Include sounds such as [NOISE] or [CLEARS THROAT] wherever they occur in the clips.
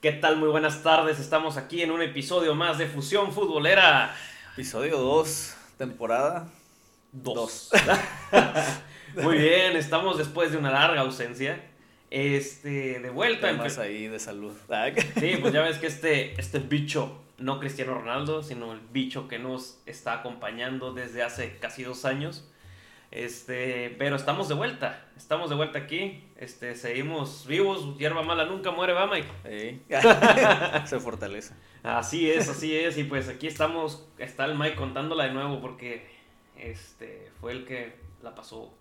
¿Qué tal? Muy buenas tardes. Estamos aquí en un episodio más de Fusión Futbolera. Episodio 2, temporada 2. [LAUGHS] Muy bien, estamos después de una larga ausencia. Este, de vuelta. Temas ahí de salud. Sí, [LAUGHS] pues ya ves que este, este bicho, no Cristiano Ronaldo, sino el bicho que nos está acompañando desde hace casi dos años. Este, pero estamos de vuelta, estamos de vuelta aquí. Este, seguimos vivos, hierba mala nunca muere, va Mike. [LAUGHS] Se fortalece. Así es, así es. Y pues aquí estamos, está el Mike contándola de nuevo porque este fue el que la pasó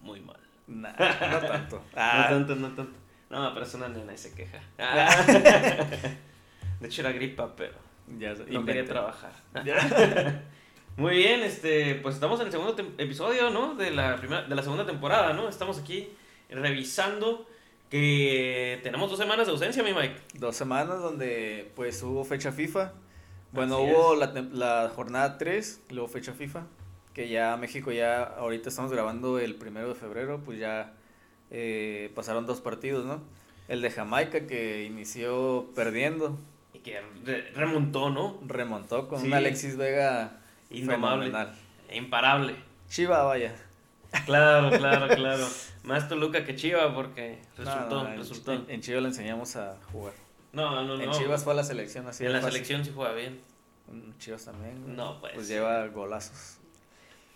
muy mal. no tanto. [LAUGHS] No ah. tanto, no tanto. No, pero es una nena y se queja. [LAUGHS] De hecho era gripa, pero ya, no quería trabajar. Muy bien, este, pues estamos en el segundo episodio, ¿no? De la, primera, de la segunda temporada, ¿no? Estamos aquí revisando que tenemos dos semanas de ausencia, mi Mike. Dos semanas donde pues hubo fecha FIFA. Bueno, hubo la, la, jornada 3, luego fecha FIFA, que ya México ya, ahorita estamos grabando el primero de febrero, pues ya eh, pasaron dos partidos, ¿no? El de Jamaica que inició perdiendo. Y que remontó, ¿no? Remontó con un Alexis Vega Indomable. Imparable. Chiva, vaya. Claro, [LAUGHS] claro, claro. Más Toluca que Chiva porque resultó, en, resultó. En, Chivas le enseñamos a jugar. No, no, no. En Chivas fue a la selección así. En la selección sí juega bien. En Chivas también. No, pues. Pues lleva golazos.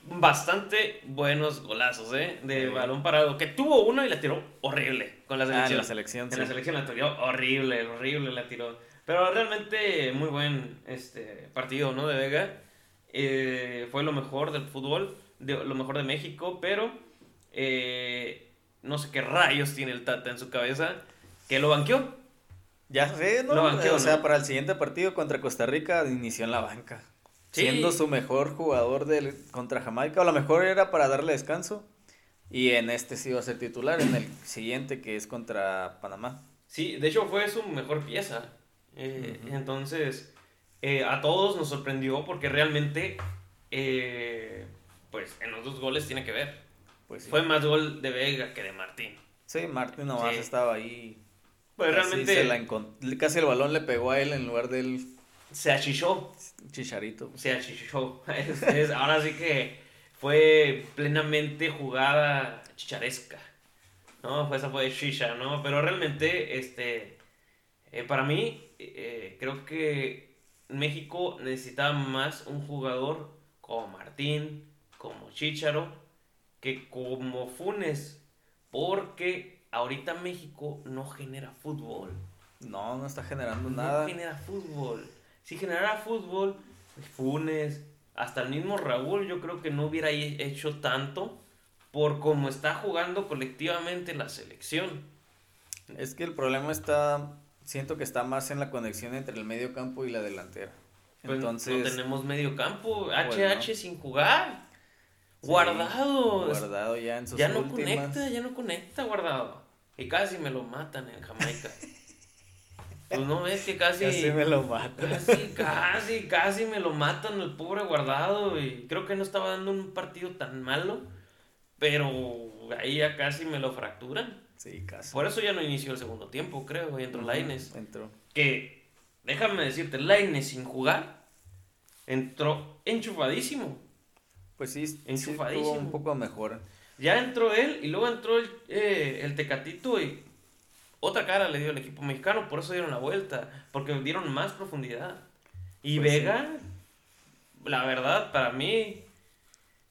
Bastante buenos golazos, ¿eh? De balón parado. Que tuvo uno y la tiró horrible con la selección. Ah, en la selección, En la selección la tiró horrible, horrible la tiró. Pero realmente muy buen este partido, ¿no? De Vega. Eh, fue lo mejor del fútbol, de, lo mejor de México, pero eh, no sé qué rayos tiene el Tata en su cabeza, que lo banqueó. Ya sé, ¿no? o sea, para el siguiente partido contra Costa Rica inició en la banca. Siendo su mejor jugador del, contra Jamaica, o a lo mejor era para darle descanso. Y en este sí va a ser titular, en el siguiente que es contra Panamá. Sí, de hecho fue su mejor pieza. Eh, entonces, eh, a todos nos sorprendió porque realmente, eh, pues en los dos goles tiene que ver. Pues Fue más gol de Vega que de Martín. Sí, Martín nomás estaba ahí. Pues casi realmente. casi el balón le pegó a él en lugar de él. Se achichó. Chicharito. Se achichó. [LAUGHS] ahora sí que fue plenamente jugada chicharesca. ¿No? Pues esa fue chicha, ¿no? Pero realmente, este. Eh, para mí, creo que México necesitaba más un jugador como Martín, como Chicharo, que como Funes, porque ahorita México no genera fútbol. No, no está generando nada. No genera fútbol. Si generara fútbol, Funes, hasta el mismo Raúl, yo creo que no hubiera hecho tanto por cómo está jugando colectivamente la selección. Es que el problema está siento que está más en la conexión entre el medio campo y la delantera. Pues Entonces, no tenemos medio campo, HH sin jugar. guardado. Guardado ya en sus Ya no conecta, ya no conecta guardado. Y casi me lo matan en Jamaica. [LAUGHS] pues no ves que casi. Casi me lo matan. Casi, casi, casi me lo matan el pobre guardado. Y creo que no estaba dando un partido tan malo. Pero ahí ya casi me lo fracturan. Sí, casi. Por eso ya no inició el segundo tiempo, creo, y entró uh Laines. Entró. Que, déjame decirte, Laines sin jugar, entró enchufadísimo. Pues sí, enchufadísimo. un poco mejor. Ya entró él y luego entró el, eh, el Tecatito y otra cara le dio el equipo mexicano, por eso dieron la vuelta, porque dieron más profundidad. Y pues Vega, la verdad, para mí,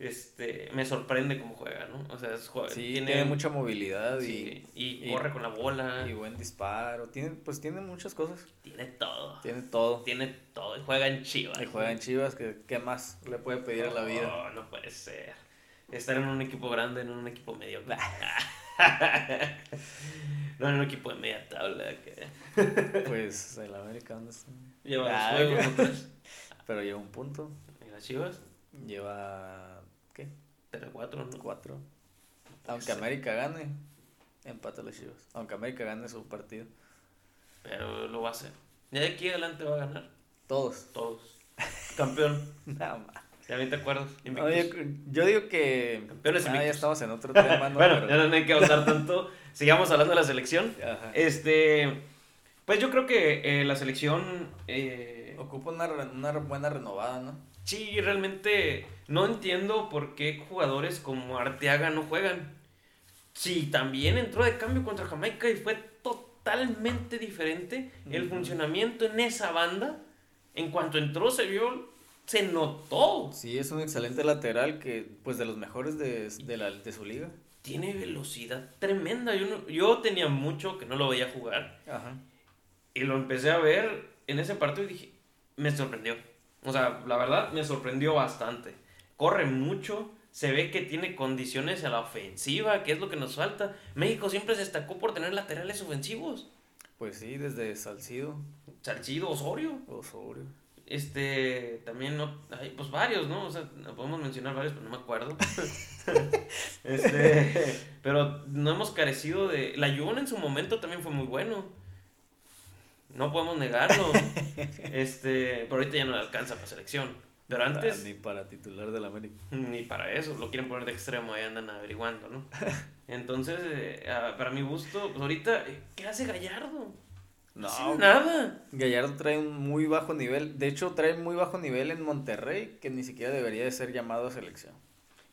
este, me sorprende cómo juega, ¿no? O sea, tiene, mucha movilidad y, y, corre con la bola. Y buen disparo. Tiene, pues tiene muchas cosas. Tiene todo. Tiene todo. Tiene todo. Y juega en Chivas. Y juega en Chivas, que ¿qué más le puede pedir a la vida? No, no puede ser. Estar en un equipo grande, en un equipo medio. [LAUGHS] no en un equipo de media tabla. [LAUGHS] pues el América, ¿dónde está? Lleva ah, juegos, Pero lleva un punto. ¿Y las Chivas? Lleva ¿Qué? 3-4, ¿no? 4. Aunque América gane, empata los Chivas. Aunque América gane su partido. Pero lo va a hacer. Y de aquí adelante va a ganar. Todos. Todos. Campeón. [LAUGHS] Nada más. Ya bien te acuerdas. yo, digo que. Campeones ah, ya estamos en otro tema. [LAUGHS] bueno, ya no hay que hablar [LAUGHS] tanto. Sigamos hablando de la selección. Este. Pues yo creo que eh, la selección... Eh, Ocupa una, una buena renovada, ¿no? Sí, realmente no entiendo por qué jugadores como Arteaga no juegan. Sí, también entró de cambio contra Jamaica y fue totalmente diferente el funcionamiento en esa banda. En cuanto entró se vio, se notó. Sí, es un excelente lateral que, pues, de los mejores de, de, la, de su liga. Tiene velocidad tremenda. Yo, yo tenía mucho que no lo veía jugar. Ajá. Y lo empecé a ver en ese partido y dije, me sorprendió. O sea, la verdad me sorprendió bastante. Corre mucho, se ve que tiene condiciones a la ofensiva, que es lo que nos falta. México siempre se destacó por tener laterales ofensivos. Pues sí, desde Salcido. Salcido, Osorio. Osorio. Este, también no, hay pues varios, ¿no? O sea, podemos mencionar varios, pero no me acuerdo. [LAUGHS] este, pero no hemos carecido de... La Jun en su momento también fue muy bueno. No podemos negarlo. [LAUGHS] este, pero ahorita ya no le alcanza para selección. Pero antes. Ni para titular del América. Ni para eso. Lo quieren poner de extremo, ahí andan averiguando, ¿no? [LAUGHS] Entonces, eh, para mi gusto, pues ahorita, ¿qué hace Gallardo? No, nada. Gallardo trae un muy bajo nivel. De hecho, trae muy bajo nivel en Monterrey, que ni siquiera debería de ser llamado a selección.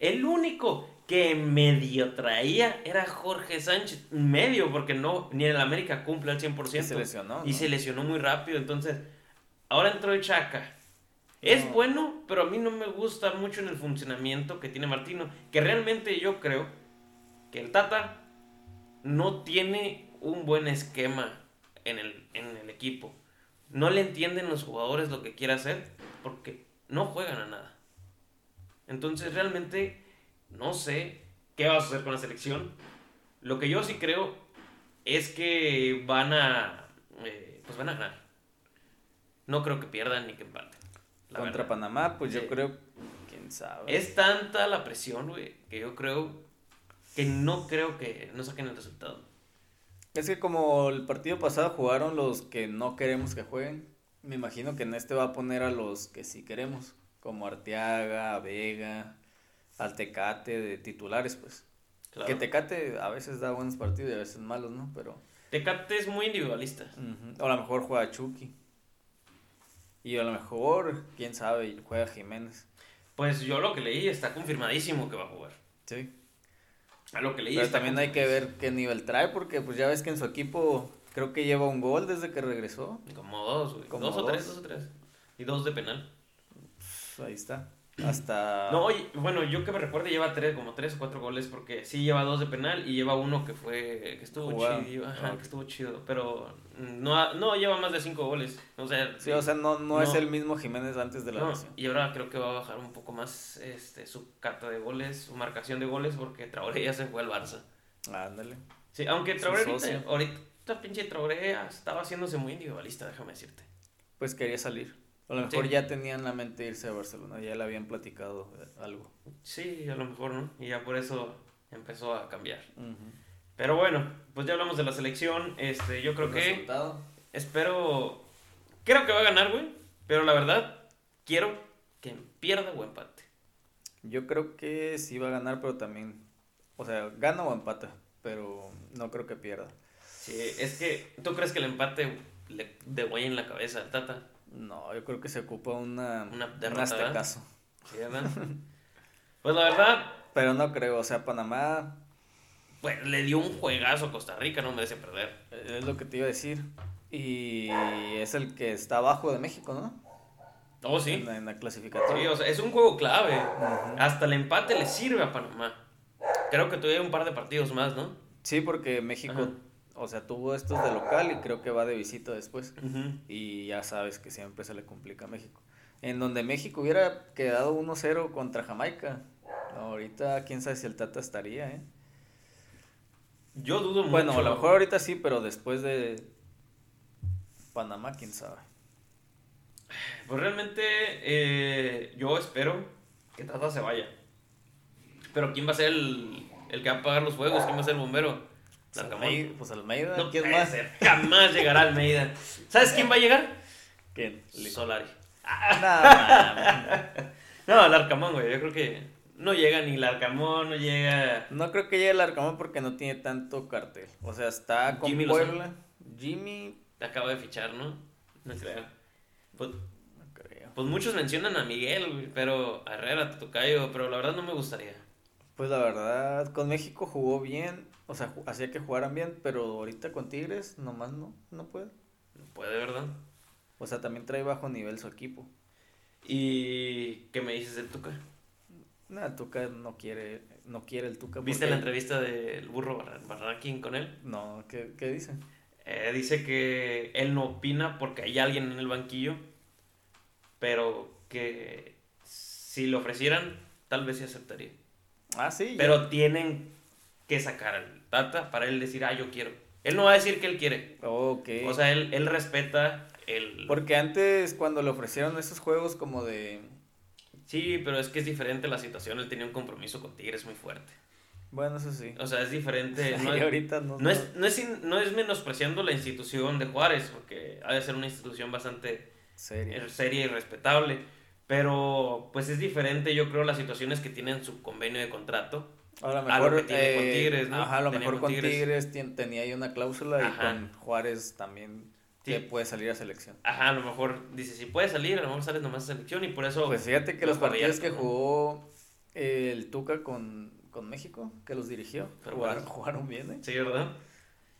El único que medio traía era Jorge Sánchez. Medio, porque no, ni en el América cumple al 100%. Y se lesionó. Y se lesionó muy rápido. Entonces, ahora entró el Chaca. Es bueno, pero a mí no me gusta mucho en el funcionamiento que tiene Martino. Que realmente yo creo que el Tata no tiene un buen esquema en el, en el equipo. No le entienden los jugadores lo que quiere hacer porque no juegan a nada. Entonces realmente no sé qué va a suceder con la selección. Lo que yo sí creo es que van a, eh, pues van a ganar. No creo que pierdan ni que empaten. Contra Panamá, pues yo creo, quién sabe. Es tanta la presión, güey, que yo creo que no creo que no saquen el resultado. Es que como el partido pasado jugaron los que no queremos que jueguen, me imagino que en este va a poner a los que sí queremos como Arteaga, Vega, al Tecate de titulares, pues. Que Tecate a veces da buenos partidos y a veces malos, ¿no? Pero... Tecate es muy individualista. O a lo mejor juega Chucky. Y a lo mejor, quién sabe, juega Jiménez. Pues yo lo que leí está confirmadísimo que va a jugar. Sí. A lo que leí. Pero también hay que ver qué nivel trae, porque pues ya ves que en su equipo creo que lleva un gol desde que regresó. Como dos, güey. Como dos, o tres, dos o tres. Y dos de penal ahí está. Hasta. No, bueno, yo que me recuerdo lleva tres, como tres o cuatro goles, porque sí lleva dos de penal y lleva uno que fue. que estuvo chido. Ajá, que estuvo chido. Pero no, no lleva más de cinco goles. O sea. Sí, o sea, no, no, es el mismo Jiménez antes de la no, Y ahora creo que va a bajar un poco más este, su carta de goles, su marcación de goles, porque Traoré ya se fue al Barça. Ándale. Sí, aunque Traoré ahorita, ahorita pinche Traoré estaba haciéndose muy individualista, déjame decirte. Pues quería salir. A lo mejor ya tenían la mente irse a Barcelona, ya le habían platicado eh, algo. Sí, a lo mejor, ¿no? Y ya por eso empezó a cambiar. Pero bueno, pues ya hablamos de la selección. Este, yo creo que. Resultado? Espero. Creo que va a ganar, güey. Pero la verdad, quiero que pierda o empate. Yo creo que sí va a ganar, pero también. O sea, gana o empata. Pero no creo que pierda. Sí, es que. ¿Tú crees que el empate le de en la cabeza al Tata? No, yo creo que se ocupa una, una derrota, caso. ¿Sí, [LAUGHS] pues la verdad. Pero no creo, o sea, Panamá. Bueno, le dio un juegazo a Costa Rica, no merece perder. Es lo que te iba a decir. Y es el que está abajo de México, ¿no? Oh, sí. En la, clasificatoria. Sí, o sea, es un juego clave. Hasta el empate le sirve a Panamá. Creo que todavía un par de partidos más, ¿no? Sí, porque México o sea, tuvo estos de local y creo que va de visita después. Y ya sabes que siempre se le complica a México. En donde México hubiera quedado 1-0 contra Jamaica. Ahorita, quién sabe si el Tata estaría, ¿eh? Yo dudo mucho. Bueno, a lo mejor ahorita sí, pero después de Panamá, quién sabe. Pues realmente eh, yo espero que Tata se vaya. Pero ¿quién va a ser el, el que va a apagar los fuegos? ¿Quién va a ser el bombero? Almeida, pues Almeida, no ¿quién más? Jamás llegará Almeida. ¿Sabes quién va a llegar? ¿Quién? Solari. Ah. no, el Arcamón, güey. Yo creo que no llega ni el Arcamón, no llega. No creo que llegue el Arcamón porque no tiene tanto cartel. O sea, está con Jimmy Puebla. Jimmy, acaba de fichar, ¿no? No creo. Pues, No creo. pues muchos mencionan a Miguel, güey, pero a Herrera, Tocayo, pero la verdad no me gustaría. Pues la verdad, con México jugó bien, o sea, hacía que jugaran bien, pero ahorita con Tigres nomás no, no puede. No puede, ¿verdad? O sea, también trae bajo nivel su equipo. ¿Y qué me dices del Tuca? Nada, el Tuca no quiere, no quiere el Tuca. ¿Viste porque- la entrevista del burro Barra- Barranquín con él? No, ¿qué, qué dice? Eh, dice que él no opina porque hay alguien en el banquillo, pero que si lo ofrecieran, tal vez sí aceptaría. Ah, sí. ya. Pero tienen que sacar al Tata para él decir, ah, yo quiero. Él no va a decir que él quiere. Ok. O sea, él, él respeta el... Porque antes cuando le ofrecieron esos juegos como de... Sí, pero es que es diferente la situación. Él tenía un compromiso con Tigres muy fuerte. Bueno, eso sí. O sea, es diferente. [LAUGHS] No y ahorita no. no es, no es, in- no es menospreciando la institución de Juárez, porque ha de ser una institución bastante Serio. seria y respetable. Pero pues es diferente, yo creo, las situaciones que tienen su convenio de contrato. A lo a lo mejor tiene con eh, Tigres, ¿no? Ajá, a lo Tenía mejor con Tigres. Tenía ahí una cláusula y con Juárez también Sí. que puede salir a selección. Ajá, a lo mejor dice, si puede salir, a lo mejor sales nomás a selección y por eso... Pues fíjate que lo los partidos que jugó eh, el Tuca con, con México, que los dirigió, Pero jugaron, bueno. [LAUGHS] jugaron bien, ¿eh? Sí, ¿verdad?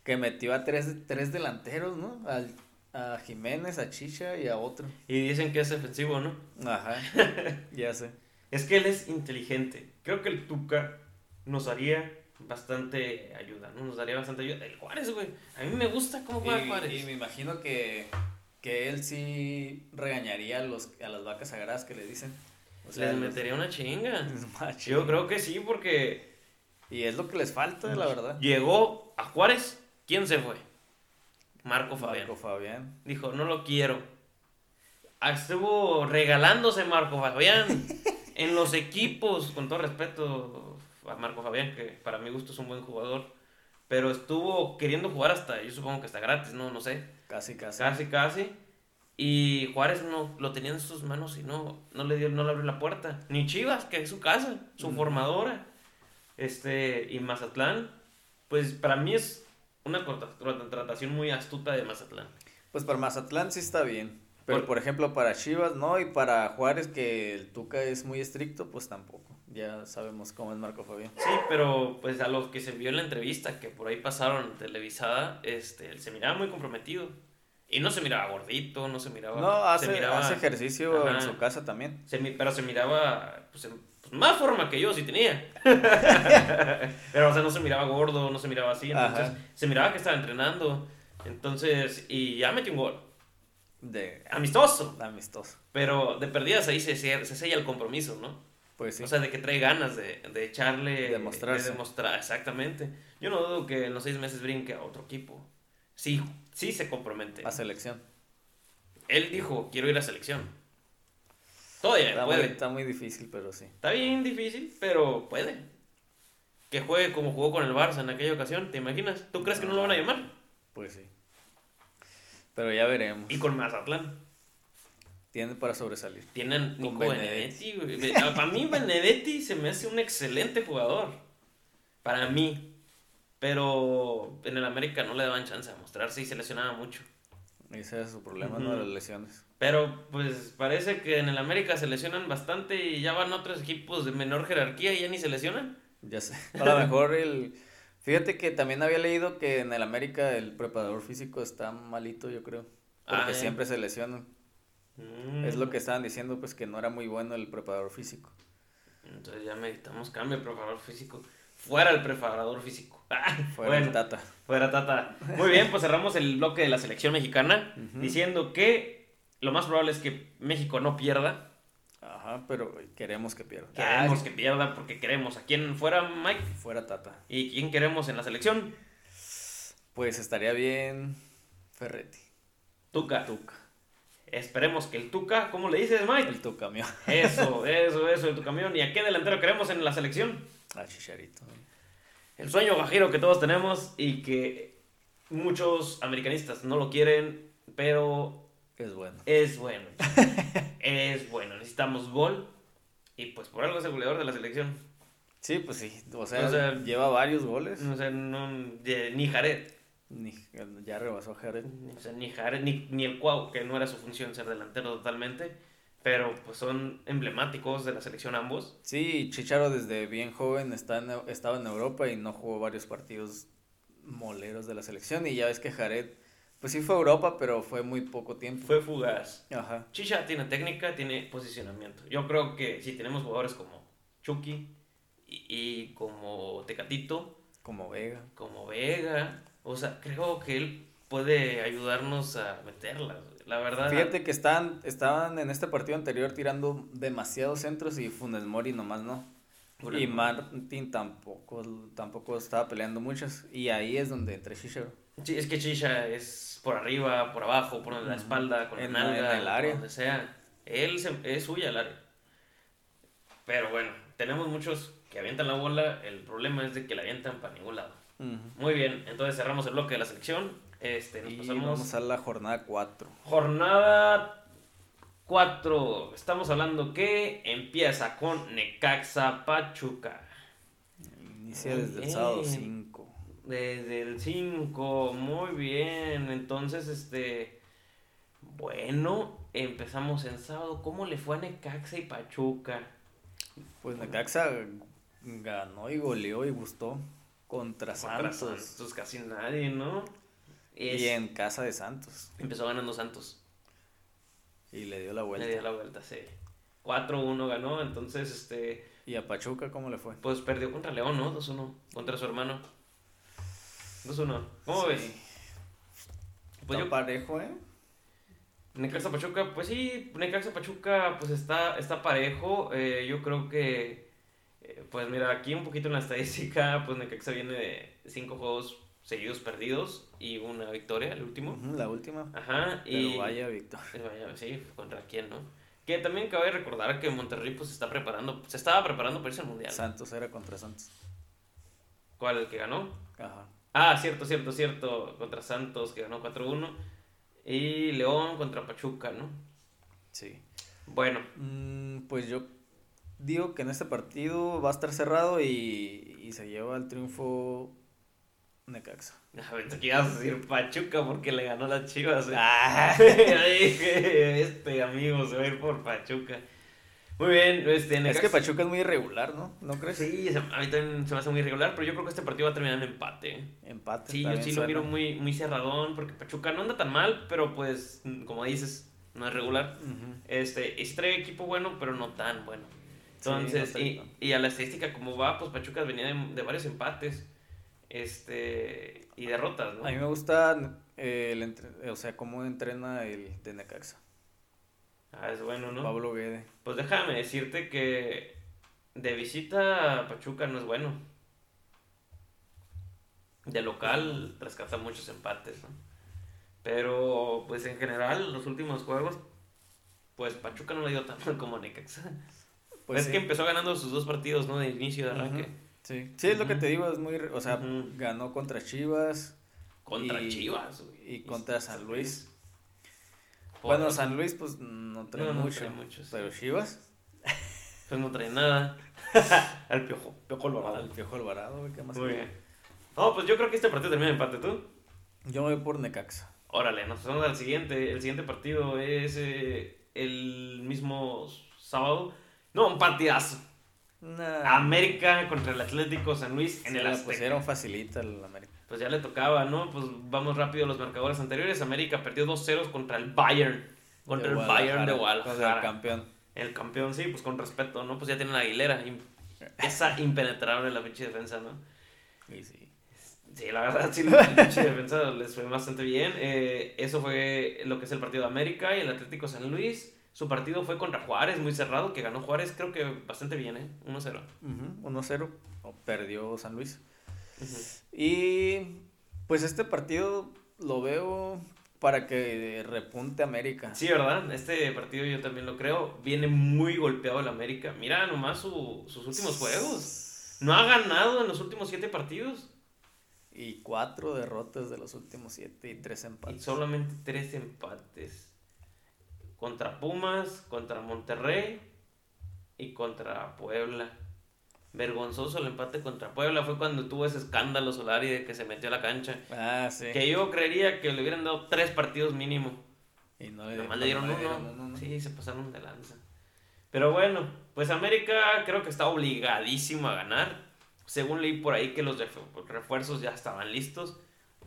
Que metió a tres, tres delanteros, ¿no? Al- a Jiménez, a Chicha y a otro. Y dicen que es defensivo, ¿no? Ajá, [LAUGHS] ya sé. Es que él es inteligente. Creo que el Tuca nos haría bastante ayuda, ¿no? Nos daría bastante ayuda. El Juárez, güey. A mí me gusta cómo juega Juárez. y me imagino que, que él sí regañaría a, los, a las vacas sagradas que le dicen. O Les los- metería una chinga. [LAUGHS] Yo creo que sí, porque Y es lo que les falta, la verdad. llegó a Juárez. ¿Quién se fue? Marco Fabián. Marco Fabián. Dijo, no lo quiero. Ah, Estuvo regalándose Marco Fabián [LAUGHS] en los equipos, con todo respeto a Marco Fabián, que para mi gusto es un buen jugador. Pero estuvo queriendo jugar hasta, yo supongo que está gratis, no, no sé. Casi, casi. Casi, casi. Y Juárez no lo tenía en sus manos y no, no le dio, no le abrió la puerta. Ni Chivas, que es su casa, su Mm. formadora. Este, y Mazatlán, pues para mí es una contra- contratación muy astuta de Mazatlán. Pues para Mazatlán sí está bien. Pero Por- por ejemplo para Chivas no. Y para Juárez que el Tuca es muy estricto, pues tampoco. Ya sabemos cómo es Marco Fabián. Sí, pero pues a lo que se vio en la entrevista que por ahí pasaron televisada, este, él se miraba muy comprometido. Y no se miraba gordito, no se miraba... No, hace, se miraba, hace ejercicio Ajá. en su casa también. se pero se miraba pues, en- pues, más forma que yo sí tenía. [LAUGHS] pero o sea, no se miraba gordo, no se miraba así, entonces Ajá. se miraba que estaba entrenando. Entonces, y ya metió un gol. De Amistoso. amistoso. Pero de perdidas ahí se, se, se sella el compromiso, ¿no? Pues sí. O sea, de que trae ganas de, de echarle. Demostrarse. De demostrar, exactamente. Yo no dudo que en los seis meses brinque a otro equipo. Sí, sí se compromete. a selección. Él dijo, quiero ir a selección. Todavía Está muy, puede. está muy difícil, pero sí. Está bien difícil, pero puede. Que juegue como jugó con el Barça en aquella ocasión, ¿te imaginas? ¿Tú crees que no lo van a llamar? Pues sí. Pero ya veremos. Y con Mazatlán. Tiene para sobresalir. Tienen Nico Benedetti. Ah, Para mí Benedetti se me hace un excelente jugador. Para mí. Pero en el América no le daban chance de mostrarse y se lesionaba mucho. Ese es su problema, ¿no? Ujú. Las lesiones. Pero pues parece que en el América se lesionan bastante y ya van a otros equipos de menor jerarquía y ya ni se lesionan. Ya sé. A lo mejor el... Fíjate que también había leído que en el América el preparador físico está malito, yo creo. Porque Ah, siempre se lesionan. Mm. Es lo que estaban diciendo, pues que no era muy bueno el preparador físico. Entonces ya meditamos cambio de preparador físico. Fuera el preparador físico. [LAUGHS] Ah, Fuera bueno. el Tata. Fuera Tata. Muy bien, pues cerramos el bloque de la selección mexicana diciendo que lo más probable es que México no pierda. Ajá, pero queremos que pierda. Queremos Ay, que pierda porque queremos a quién fuera Mike Fuera Tata. y quién queremos en la selección. Pues estaría bien Ferretti. Tuca. Tuca. Esperemos que el Tuca, ¿cómo le dices Mike? El Tucamión. Eso, [LAUGHS] eso, eso, el tu camión. ¿Y a qué delantero queremos en la selección? A Chicharito. El sueño guajiro que todos tenemos y que muchos americanistas no lo quieren, pero Es bueno. es bueno. [LAUGHS] es bueno. Necesitamos gol y pues por algo es el goleador de la selección. Sí, pues sí. O sea, O sea, lleva varios goles. O sea, no, ni Jared. Ni, ya rebasó a Jared. O sea, ni Jared, ni, ni el Cuau, que no era su función ser delantero totalmente. Pero pues son emblemáticos de la selección ambos. Sí, Chicharo desde bien joven está en- estaba en Europa y no jugó varios partidos moleros de la selección. Y ya ves que Jared, pues sí fue a Europa, pero fue muy poco tiempo. Fue fugaz. Ajá. Chicha tiene técnica, tiene posicionamiento. Yo creo que si tenemos jugadores como Chucky y, y como Tecatito, Como Vega. como Vega, o sea, creo que él puede ayudarnos a meterlas. La verdad. Fíjate que estaban, estaban en este partido anterior tirando demasiados centros y Funes Mori nomás no. Y. Martin tampoco, tampoco estaba peleando muchas. Y ahí es donde entra Chicharo. Sí, es que Chicha es por arriba, por abajo, por la espalda, con En- la nalga, en el área. donde sea. Él se- es suya el área. Pero bueno, tenemos muchos que avientan la bola. El problema es de que la avientan para ningún lado. Muy bien, entonces cerramos el bloque de la selección. Este, nos Y pasamos vamos a la jornada 4. jornada 4. Estamos hablando que empieza con Necaxa Pachuca. Inicia desde el sábado 5. Desde el 5, muy bien. Entonces, este. Bueno, empezamos en sábado. ¿Cómo le fue a Necaxa y Pachuca? Pues Necaxa ganó y goleó y gustó contra Contra Santos. Santos casi nadie, ¿no? Es- Y en casa de Santos. Empezó ganando Santos. Y le dio la vuelta. Le dio la vuelta, sí. 4-1 ganó, entonces, este. ¿Y a Pachuca cómo le fue? Pues perdió contra León, ¿no? 2-1. Contra su hermano. 2-1. ¿Cómo Sí. ves? Pues yo, parejo, ¿eh? Necaxa Pachuca, pues sí, Necaxa Pachuca pues está, está parejo. Eh, yo creo que, pues mira, aquí un poquito en la estadística, pues Necaxa viene de cinco juegos seguidos perdidos y una victoria, el último. La última. Ajá, Pero y... vaya Víctor. [LAUGHS] vaya, sí, ¿contra quién, no? Que también cabe recordar que Monterrey pues se está preparando, se estaba preparando para irse al Mundial. Santos era contra Santos. ¿Cuál, el que ganó? Ajá. Ah, cierto, cierto, cierto. Contra Santos, que ganó 4-1. Y León contra Pachuca, ¿no? Sí. Bueno, Mm, pues yo digo que en este partido va a estar cerrado y, y se lleva el triunfo Necaxa. a ver, te ibas a decir Pachuca porque le ganó las chivas. Ah. [LAUGHS] Dije, este amigo se va a ir por Pachuca. Muy bien, este Es que Pachuca es muy irregular, ¿no? ¿No crees? Sí, a mí también se me hace muy irregular, pero yo creo que este partido va a terminar en empate. Empate. Sí, yo sí lo miro muy, muy cerradón porque Pachuca no anda tan mal, pero pues, como dices, no es regular. Ujú. Este, y sí trae equipo bueno, pero no tan bueno. Entonces, y, y a la estadística como va, pues Pachuca venía de, de varios empates este y derrotas, ¿no? A mí me gusta eh, el entre- o sea, cómo entrena el de Necaxa. Ah, es bueno, ¿no? Pablo Guede. Pues déjame decirte que de visita a Pachuca no es bueno. De local rescata muchos empates, ¿no? Pero, pues en general, los últimos juegos, pues Pachuca no le dio tan mal como Necaxa. Pues es sí. que empezó ganando sus dos partidos, ¿no? De inicio de arranque. Sí. Sí, es lo que te digo, es muy, o sea, ganó contra Chivas Contra Y- Chivas, güey. y contra San Luis. Bueno, San Luis pues no trae No, no mucho, trae mucho, sí. pero Chivas, Pues no trae nada. [LAUGHS] Al piojo, piojo al Alvarado. Piojo Alvarado, güey, ¿qué más? Muy bien. No, pues yo creo que este partido termina en empate, ¿tú? Yo me voy por Necaxa. Órale, nos pasamos al siguiente. El siguiente partido es eh, el mismo sábado. No, un partidazo. Nah. América contra el Atlético San Luis en Se el la Azteca. pusieron facilita el América. Pues ya le tocaba, ¿no? Pues vamos rápido a los marcadores anteriores. América perdió 2-0 contra el Bayern. Contra De el Bayern de Guadalajara, contra el campeón. El campeón, sí, pues con respeto, ¿no? Pues ya tienen a Aguilera. [LAUGHS] Esa impenetrable la pinche defensa, ¿no? Y sí. Sí, la verdad, sí, la pinche defensa les fue bastante bien. Eh, eso fue lo que es el partido de América y el Atlético San Luis. Su partido fue contra Juárez, muy cerrado, que ganó Juárez, creo que bastante bien, ¿eh? 1-0. Ujú, 1-0. o perdió San Luis. Y pues este partido lo veo para que repunte América. Sí, ¿verdad? Este partido yo también lo creo. Viene muy golpeado el América. Mira nomás su- sus últimos juegos. No ha ganado en los últimos siete partidos. Y cuatro derrotas de los últimos siete y tres Y empates. solamente tres empates. Contra Pumas, contra Monterrey y contra Puebla. vergonzoso el empate contra Puebla. Fue cuando tuvo ese escándalo Solari de que se metió a la cancha. Ah, sí. Que yo creería que le hubieran dado tres partidos mínimo. Y no le, Nomás le dieron no uno. uno, no. Sí, se pasaron de lanza. Pero bueno, pues América creo que está obligadísimo a ganar. Según leí por ahí que los refu- refuerzos ya estaban listos.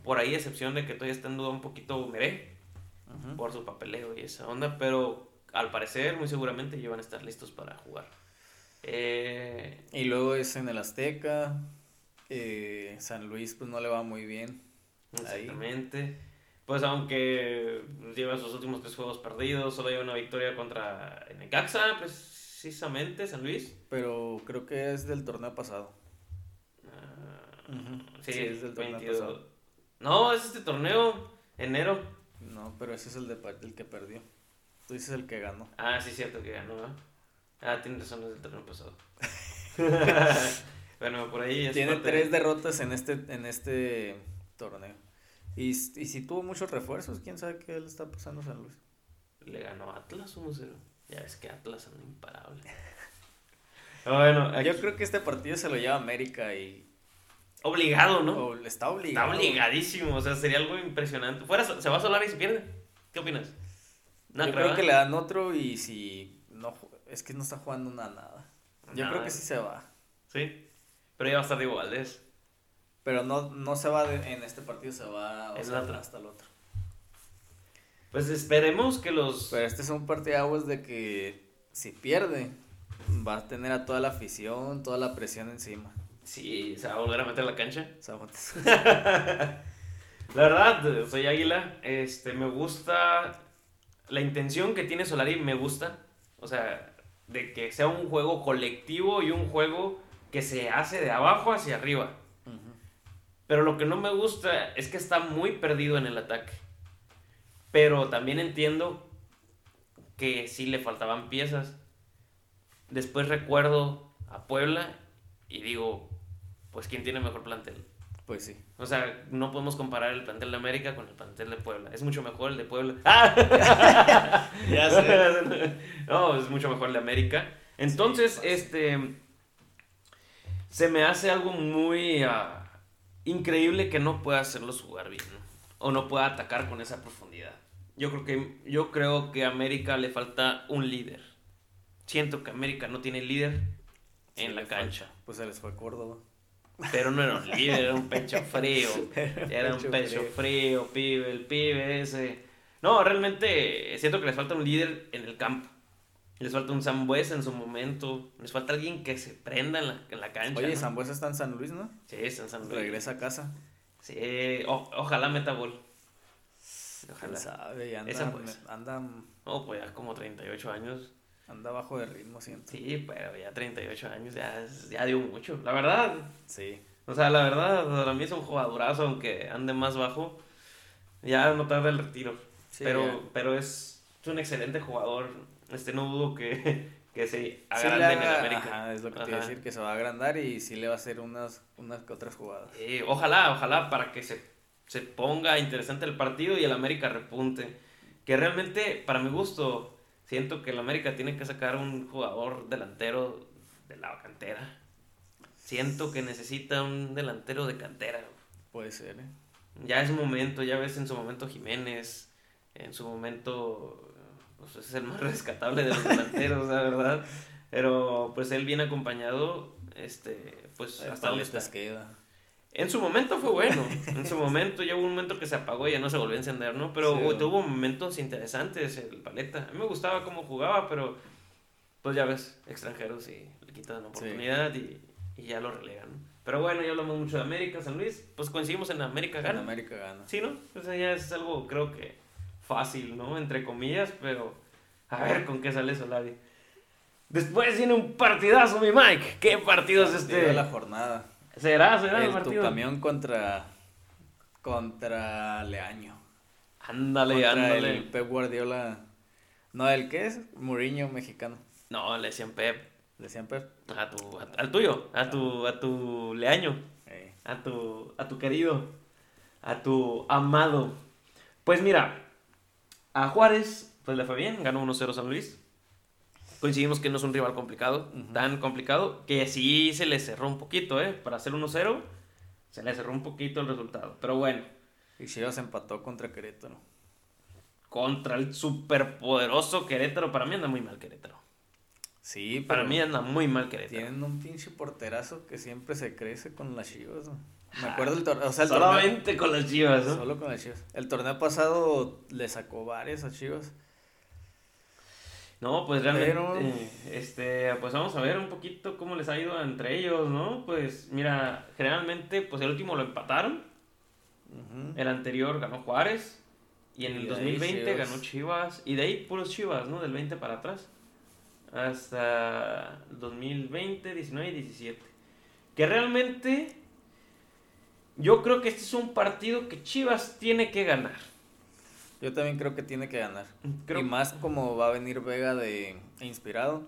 Por ahí, excepción de que todavía está en duda un poquito Meré Por su papeleo y esa onda. Pero al parecer, muy seguramente, ya van a estar listos para jugar. Eh, Y luego es en el Azteca. eh, San Luis pues no le va muy bien. Ahí. Exactamente. Pues aunque lleva sus últimos tres juegos perdidos, solo lleva una victoria contra Necaxa, precisamente, San Luis. Pero creo que es del torneo pasado. Ah, sí, Sí, es del torneo 22. pasado. No, es este torneo, enero. No, pero ese es el, de, el que perdió. Tú dices el que ganó. Ah, sí, cierto que ganó, ¿ah? Ah, tienes razón, es del torneo pasado. [LAUGHS] bueno, por ahí es Tiene parte- tres derrotas en este, en este torneo. Y, y si tuvo muchos refuerzos, quién sabe qué le está pasando a San Luis. Le ganó Atlas 1-0. Ya ves que Atlas anda imparable. [LAUGHS] bueno, aquí- Yo creo que este partido se lo lleva América y obligado, ¿no? está obligado. Está obligadísimo, o sea, sería algo impresionante. Fuera, se va a solar y se pierde. ¿Qué opinas? No, Yo creo, que ¿eh? le dan otro y si no es que no está jugando una nada. Yo Nada. creo que sí se va. Sí. Pero ya va a estar Diego Valdés. Pero no, no se va de- en este partido, se va o sea, hasta el otro. Pues esperemos que los. Pero este es un partidaguas de que si pierde, va a tener a toda la afición, toda la presión encima. Sí, se va a volver a meter a la cancha. Sea, [LAUGHS] La verdad, soy Águila. Este, me gusta la intención que tiene Solari, me gusta. O sea, de que sea un juego colectivo y un juego que se hace de abajo hacia arriba. Pero lo que no me gusta es que está muy perdido en el ataque. Pero también entiendo que sí le faltaban piezas. Después recuerdo a Puebla y digo, pues ¿quién tiene mejor plantel? Pues sí. O sea, no podemos comparar el plantel de América con el plantel de Puebla. Es mucho mejor el de Puebla. ¡Ah! [LAUGHS] Ya sé. [LAUGHS] no, es mucho mejor el de América. Entonces, este. Se me hace algo muy ah, increíble que no pueda hacerlos jugar bien. ¿no? O no pueda atacar con esa profundidad. Yo creo que, yo creo que a América le falta un líder. Siento que América no tiene líder en Sí, la cancha. Pues se les fue Córdoba. Pero no era un líder, era un pecho [LAUGHS] frío. Era un Pecho pecho frío. frío, pibe, el pibe ese. No, realmente siento que les falta un líder en el campo. Les falta un Zambuesa en su momento. Les falta alguien que se prenda en la, en la cancha. Oye, ¿no? Zambuesa está en San Luis, ¿no? Sí, está en San Luis. Regresa a casa. Sí, o- ojalá meta gol. ¿Quién Ojalá. sabe? Anda, Esa, pues. anda, No, pues ya como 38 años. Anda bajo de ritmo, siento. Sí, pero ya 38 años ya, es- ya dio mucho. La verdad, Sí. O sea, la verdad, para mí es un jugadorazo, aunque ande más bajo. Ya no tarda el retiro. Sí, pero, ya. pero es un excelente jugador. Este, no dudo que, [LAUGHS] que se Sí agrande le en el América. Ajá, es lo que te iba a Ajá. decir, que se va a agrandar y sí le va a hacer unas, unas que otras jugadas. Eh, ojalá, ojalá para que se, se ponga interesante el partido y el América repunte. Que realmente, para mi gusto, siento que el América tiene que sacar un jugador delantero de la cantera. Siento que necesita un delantero de cantera. Puede ser, ¿eh? Ya es momento, ya ves en su momento Jiménez, en su momento pues es el más [LAUGHS] rescatable de los delanteros, la verdad. Pero pues él bien acompañado, este, pues hasta donde Paletas está. queda. En su momento fue bueno, en su momento ya hubo un momento que se apagó y ya no se volvió a encender, ¿no? Pero Sí. tuvo momentos interesantes el paleta. A mí me gustaba cómo jugaba, pero pues ya ves, extranjeros y le quitan oportunidad y, y ya lo relegan. ¿no? Pero bueno, ya hablamos mucho de América, San Luis, pues coincidimos en América En gana. América gana. Sí, ¿no? O sea, ya es algo, creo que fácil, ¿no? Entre comillas, pero a ver con qué sale Solari. Después viene un partidazo, mi Mike. ¿Qué partido es Partido este? de la jornada. ¿Será? ¿Será el, El tu partido? camión contra contra Leaño. Ándale, contra ándale. el Pep Guardiola. No, ¿el qué es? Mourinho mexicano. No, le decían Pep. Decían Pep. A tu, a- al tuyo, a tu, a tu leaño, Eh, a tu, a tu querido, a tu amado. Pues mira, a Juárez, pues le fue bien, ganó 1-0 San Luis. Coincidimos que no es un rival complicado, tan complicado, que sí se le cerró un poquito, ¿eh? Para hacer 1-0, se le cerró un poquito el resultado. Pero bueno. Y Chivas empató contra Querétaro. Contra el superpoderoso Querétaro. Para mí anda muy mal Querétaro. Sí, Para mí anda muy mal Querétaro. Tienen un pinche porterazo que siempre se crece con las Chivas, Me acuerdo del torneo. Solamente con las Chivas, ¿no? Solo con las Chivas. El torneo pasado le sacó varias a Chivas. No, pues realmente, este, pues vamos a ver un poquito cómo les ha ido entre ellos, ¿no? Pues mira, generalmente, pues el último lo empataron. El anterior ganó Juárez. Y en el 2020 ganó Chivas. Y de ahí puros Chivas, ¿no? Del 20 para atrás. Hasta 2020, 19 y 17. Que realmente yo creo que este es un partido que Chivas tiene que ganar. Yo también creo que tiene que ganar. Y más como va a venir Vega de inspirado.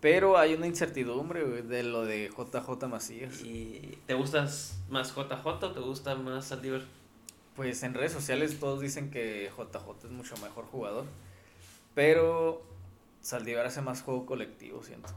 Pero hay una incertidumbre de lo de JJ Macías. ¿Y te gustas más JJ o te gusta más Saldívar? Pues en redes sociales todos dicen que JJ es mucho mejor jugador. Pero Saldívar hace más juego colectivo, siento.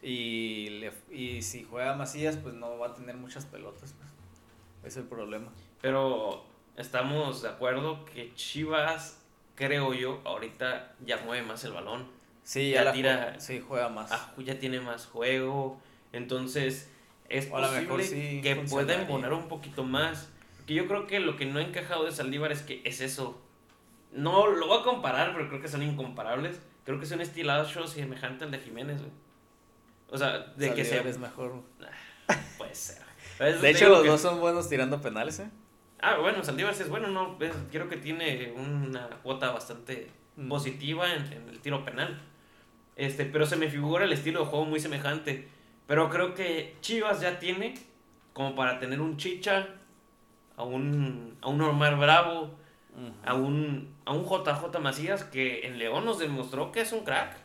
Y, y si juega Macías, pues no va a tener muchas pelotas. Pues. Es el problema. Pero estamos de acuerdo que Chivas, creo yo, ahorita ya mueve más el balón. Sí, ya, tira. sí, juega más. Ah, ya tiene más juego. Entonces, es posible que pueda embonar un poquito más. Porque yo creo que lo que no ha encajado de Saldívar es que es eso. No lo voy a comparar, pero creo que son incomparables. Creo que son estilados semejante al de Jiménez, O sea, de que se. es mejor. puede ser. De hecho, los dos son buenos tirando penales, ¿eh? Ah, bueno, Saldívar es bueno, no, creo que tiene una cuota bastante mm. positiva en, el tiro penal. Este, pero se me figura el estilo de juego muy semejante. Pero creo que Chivas ya tiene como para tener un Chicha, a un, a un Omar Bravo, a, un, a un JJ Macías que en León nos demostró que es un crack.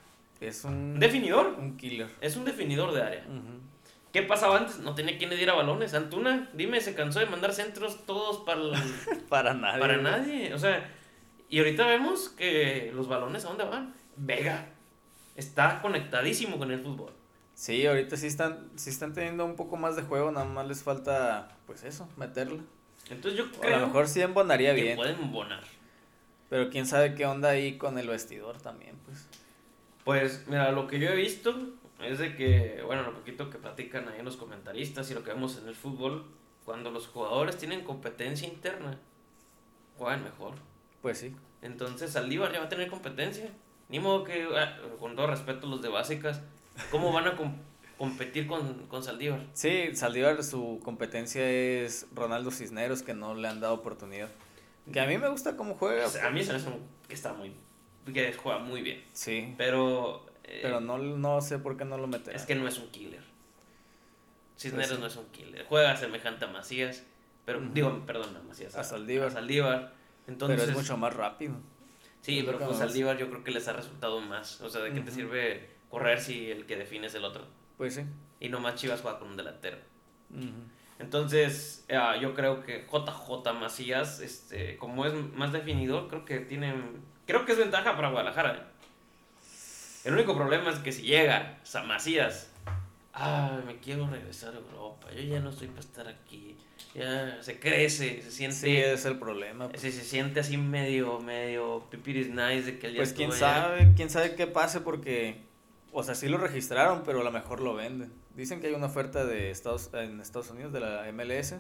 Es un definidor. Un killer. Es un definidor de área. ¿Qué pasaba antes? No tenía quien le diera balones. Antuna, dime, se cansó de mandar centros todos para [LAUGHS] para nadie. Para nadie. O sea, y ahorita vemos que los balones a dónde van. Vega está conectadísimo con el fútbol. Sí, ahorita sí están, sí están teniendo un poco más de juego, nada más les falta, pues eso, meterla. Entonces yo creo. a lo mejor sí embonaría que bien. Pueden embonar. Pero quién sabe qué onda ahí con el vestidor también, pues. Pues, mira, lo que yo he visto es de que, bueno, lo poquito que platican ahí los comentaristas y lo que vemos en el fútbol, cuando los jugadores tienen competencia interna, juegan mejor. Pues sí. Entonces Saldívar ya va a tener competencia. Ni modo que, ah, con todo respeto los de básicas, ¿cómo van a competir con, con Saldívar? Sí, Saldívar su competencia es Ronaldo Cisneros, que no le han dado oportunidad. Que a mí me gusta cómo juega. a mí se me hace que está muy, que juega muy bien. Sí. Pero pero no, no sé por qué no lo meten. Es que no es un killer. Cisneros pues no es un killer. Juega semejante a Macías. Pero, digo, perdón, a Macías. A, Saldívar. A Saldívar. Entonces, pero es mucho más rápido. Sí, pero con Saldívar yo creo que les ha resultado más. O sea, ¿de qué te sirve correr si el que define es el otro? Pues sí. Y nomás Chivas juega con un delantero. Entonces, ah, yo creo que JJ Macías, este, como es más definido, creo que tiene. Creo que es ventaja para Guadalajara. ¿eh? El único problema es que si llega San Macías, ah, me quiero regresar a Europa, yo ya no estoy para estar aquí, ya se crece, se siente... Sí, es el problema. Pues. Se, siente así medio, medio pipiris nice de que el Pues quién sabe, quién sabe qué pase porque, o sea, sí lo registraron, pero a lo mejor lo venden. Dicen que hay una oferta de Estados, en Estados Unidos de la MLS.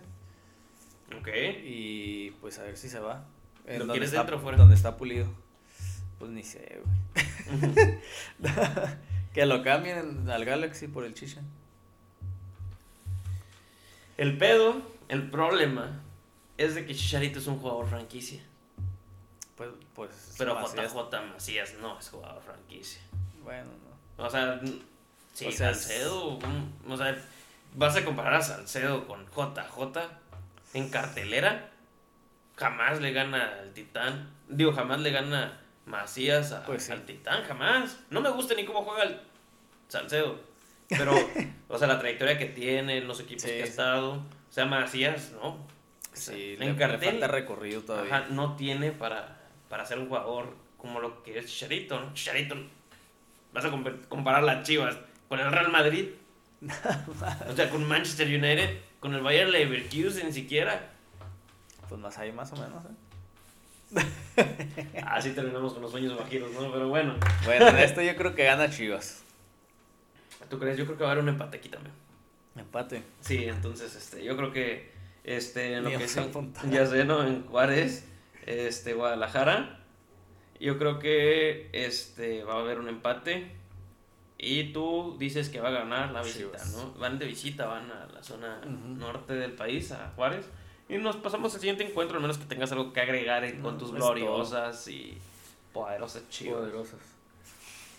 Ok. Y pues a ver si se va. ¿Lo quieres dentro o fuera? Donde está pulido. Pues ni sé, güey. [LAUGHS] que lo cambien al Galaxy por el Chicha. El pedo, el problema, es de que Chicharito es un jugador franquicia. Pues, pues. Pero JJ Macías no es jugador franquicia. Bueno, no. O sea, sí, Salcedo. O sea, vas a comparar a Salcedo con JJ en cartelera. Jamás le gana al Titán. Digo, jamás le gana Macías pues al Titán, jamás. No me gusta ni cómo juega el Salcedo. Pero, [LAUGHS] o sea, la trayectoria que tiene, los equipos que ha estado. O sea, Macías, ¿no? Sí, en le, cartel, falta recorrido todavía. no tiene para, para ser un jugador como lo que es Chicharito, ¿no? Chicharito vas a comparar las Chivas con el Real Madrid. [LAUGHS] o sea, con Manchester United, con el Bayern Leverkusen, ni siquiera. Pues más ahí, más o menos, ¿eh? [LAUGHS] Así terminamos con los sueños bajiros, ¿no? Pero bueno. Bueno, en esto yo creo que gana Chivas. ¿Tú crees? Yo creo que va a haber un empate aquí también. Empate. Sí, entonces, este, yo creo que, este, en lo que es, ya sé, ¿no? En Juárez, este, Guadalajara, yo creo que, este, va a haber un empate. Y tú dices que va a ganar la visita, ¿no? Van de visita, van a la zona norte del país, a Juárez. Y nos pasamos al siguiente encuentro, al menos que tengas algo que agregar con tus gloriosas y poderosas chivas. Poderosas.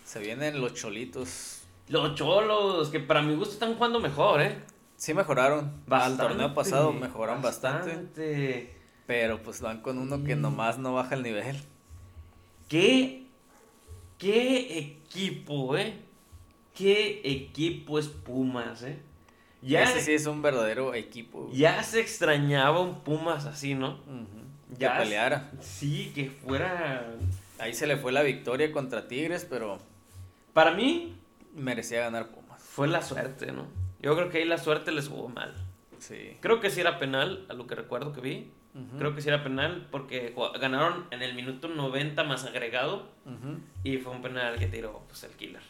Se vienen los cholitos. Los cholos, que para mi gusto están jugando mejor, ¿eh? Sí mejoraron. Al torneo pasado mejoraron bastante. Pero pues van con uno que nomás no baja el nivel. ¿Qué? ¿Qué equipo, eh? ¿Qué equipo es Pumas, eh? Ya, Ese sí es un verdadero equipo. Ya se extrañaba un Pumas así, ¿no? Ya que peleara. Sí, que fuera. Ahí se le fue la victoria contra Tigres, pero. Para mí. Merecía ganar Pumas. Fue la suerte, ¿no? Yo creo que ahí la suerte les jugó mal. Sí. Creo que sí era penal, a lo que recuerdo que vi. Creo que sí era penal porque ganaron en el minuto 90 más agregado. Y fue un penal que tiró pues, el killer.